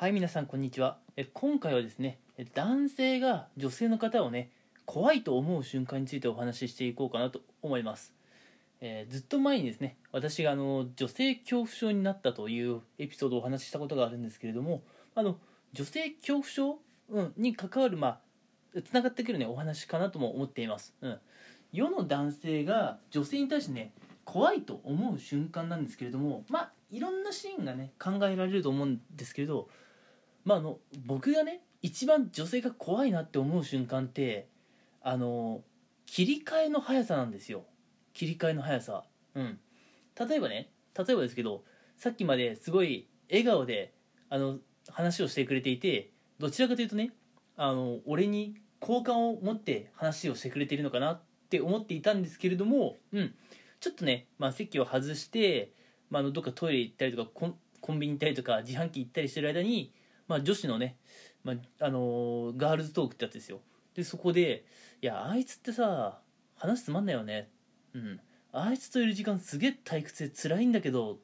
はい皆さんこんにちは。え今回はですね男性が女性の方をね怖いと思う瞬間についてお話ししていこうかなと思います、えーずっと前にですね私があの女性恐怖症になったというエピソードをお話ししたことがあるんですけれどもあの女性恐怖症、うん、に関わるまあつながってくるねお話かなとも思っています、うん、世の男性が女性に対してね怖いと思う瞬間なんですけれどもまあいろんなシーンがね考えられると思うんですけれどまああの僕がね一番女性が怖いなって思う瞬間ってあの切り替えの速さなんですよ。切り替えの速さ。うん。例えばね例えばですけどさっきまですごい笑顔であの話をしてくれていてどちらかというとねあの俺に好感を持って話をしてくれているのかなって思っていたんですけれどもうん。ちょっとね、まあ、席を外して、まあ、どっかトイレ行ったりとかコンビニ行ったりとか自販機行ったりしてる間に、まあ、女子のね、まああのーガールズトークってやつですよ。でそこで「いやあいつってさ話つまんないよね」うん「あいつといる時間すげえ退屈で辛いんだけど」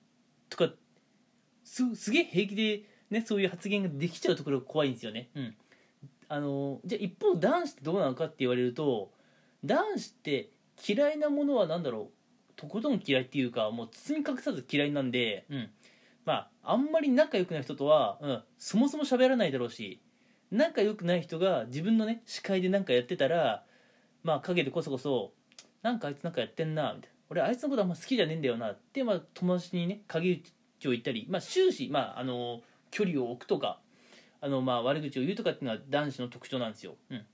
とかすすげえ平気で、ね、そういう発言ができちゃうところが怖いんですよね。うん。あのーじゃあ一方男子ってどうなのかって言われると男子って嫌いなものは何だろう？とことん嫌いっていうかもう包み隠さず嫌いなんで、うん、まああんまり仲良くない人とは、うん、そもそも喋らないだろうし仲良くない人が自分のね司会で何かやってたらまあ陰でこそこそ「なんかあいつなんかやってんな」みたいな「俺あいつのことあんま好きじゃねえんだよな」って、まあ、友達にね陰口を言ったり、まあ、終始、まあ、あの距離を置くとかあの、まあ、悪口を言うとかっていうのは男子の特徴なんですよ。うん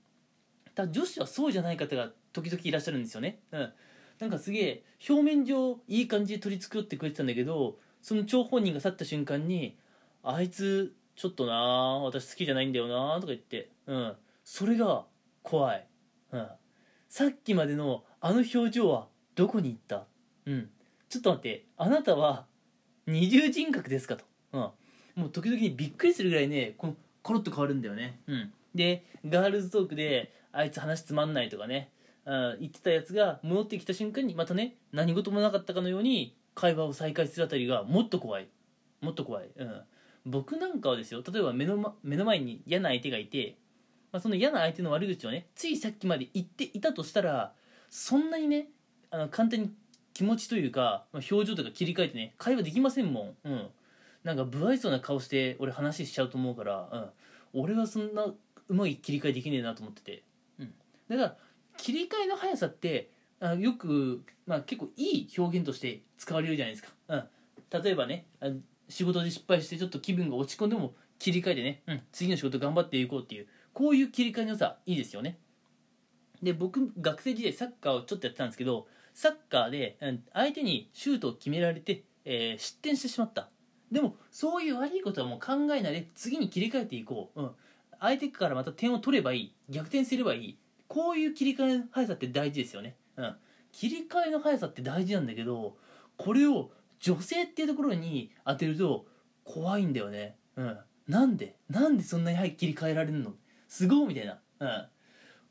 ただ女子はそうじゃない方が時々いらっしゃるんですよね。うんなんかすげえ表面上いい感じで取り繕ってくれてたんだけどその張本人が去った瞬間に「あいつちょっとな私好きじゃないんだよな」とか言って、うん、それが怖い、うん、さっきまでのあの表情はどこに行った、うん、ちょっと待って。あなたは二重人格ですかと、うん、もう時々にびっくりするぐらいねこのコロッと変わるんだよね、うん、でガールズトークで「あいつ話つまんない」とかねあ言ってたやつが戻ってきた瞬間にまたね何事もなかったかのように会話を再開するあたりがもっと怖い。もっと怖い、うん、僕なんかはですよ例えば目の,、ま、目の前に嫌な相手がいて、まあ、その嫌な相手の悪口をねついさっきまで言っていたとしたらそんなにねあの簡単に気持ちというか、まあ、表情とか切り替えてね会話できませんもん、うん、なんか不愛想な顔して俺話しちゃうと思うから、うん、俺はそんなうまい切り替えできねえなと思ってて、うん、だから切り替えの速さってあよく、まあ、結構いい表現として使われるじゃないですか、うん、例えばねあ仕事で失敗してちょっと気分が落ち込んでも切り替えてね、うん、次の仕事頑張っていこうっていうこういう切り替えの良さいいですよね。で僕学生時代サッカーをちょっとやってたんですけどサッカーで、うん、相手にシュートを決められて、えー失点してしまった。でもそういう悪いことはもう考えないで次に切り替えていこう、うん、相手からまた点を取ればいい逆転すればいい。こういう切り替えの速さって大事ですよね、うん、切り替えの速さって大事なんだけどこれを女性っていうところに当てると怖いんだよね、うん、なんで？なんでそんなに早く切り替えられるの？すごいみたいな、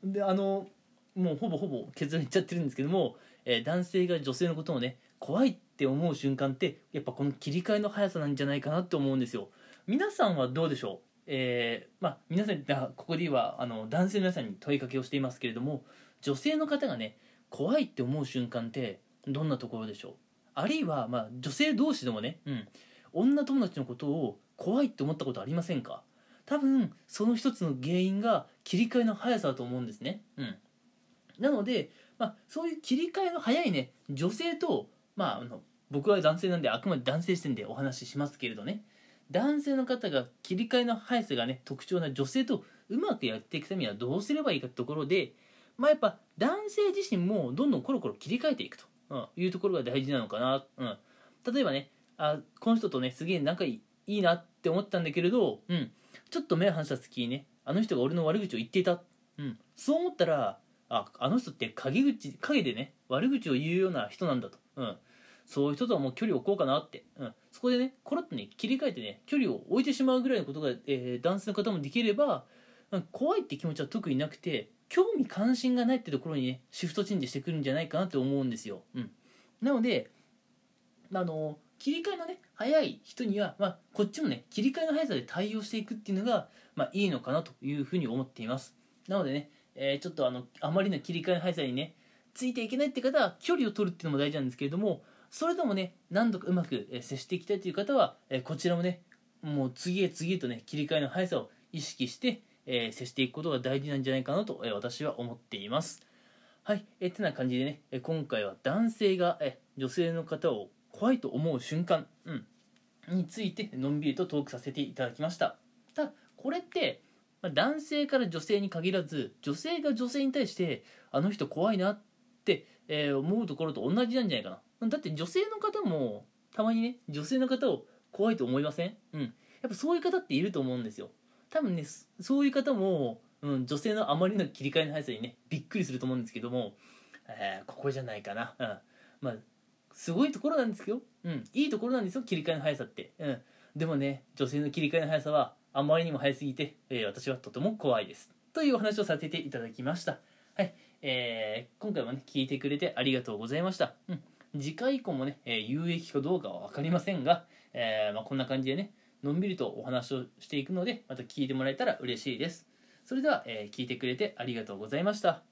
うん、であのもうほぼほぼ結論言っちゃってるんですけども、えー男性が女性のことをね怖いって思う瞬間ってやっぱこの切り替えの速さなんじゃないかなって思うんですよ。皆さんはどうでしょう？えーまあ皆さんここではあの男性の皆さんに問いかけをしていますけれども女性の方がね怖いって思う瞬間ってどんなところでしょう？あるいは、まあ、女性同士でもね、うん、女友達のことを怖いって思ったことありませんか？多分その一つの原因が切り替えの速さだと思うんですね、うん、なので、まあ、そういう切り替えの早いね女性と、まあ、あの僕は男性なんであくまで男性視点でお話ししますけれどね。男性の方が切り替えの速さがね特徴な女性とうまくやっていくためにはどうすればいいかってところでまあやっぱ男性自身もどんどんコロコロ切り替えていくと、うん、いうところが大事なのかな、うん、例えばねあこの人とねすげえ仲いいいいなって思ったんだけれど、うん、ちょっと目を離した時にねあの人が俺の悪口を言っていた、うん、そう思ったらああの人って陰口陰でね悪口を言うような人なんだと、うん、そういう人とはもう距離を置こうかなって、うん、そこでねコロッとね切り替えてね距離を置いてしまうぐらいのことが、えー男性の方もできれば、うん怖いって気持ちは特になくて興味関心がないってところにねシフトチェンジしてくるんじゃないかなって思うんですよ、うん、なのであの切り替えのね早い人には、まあ、こっちもね切り替えの速さで対応していくっていうのが、まあ、いいのかなというふうに思っています。なのでね、えー、ちょっとあのあまりの切り替えの速さにねついていけないって方は距離を取るっていうのも大事なんですけれどもそれでもね何度かうまく接していきたいという方は、えこちらもねもう次へ次へとね切り替えの速さを意識して、えー接していくことが大事なんじゃないかなと、え私は思っています。はい、えてな感じでね、え今回は男性が、え女性の方を怖いと思う瞬間、うん、についてのんびりとトークさせていただきました。ただこれってま男性から女性に限らず女性が女性に対してあの人怖いなって、えー、思うところと同じなんじゃないかな。だって女性の方もたまにね女性の方を怖いと思いません？うん。やっぱそういう方っていると思うんですよ。多分ねそういう方も、うん、女性のあまりの切り替えの速さにねびっくりすると思うんですけども、えー、ここじゃないかな、うん、まあすごいところなんですけど、うん、いいところなんですよ切り替えの速さって、うん、でもね女性の切り替えの速さはあまりにも速すぎて、えー、私はとても怖いです。というお話をさせていただきました。はい、えー、今回もね聞いてくれてありがとうございました、うん、次回以降もね、え、有益かどうかは分かりませんが、えまあ、こんな感じでねのんびりとお話をしていくのでまた聞いてもらえたら嬉しいです。それでは、えー、聞いてくれてありがとうございました。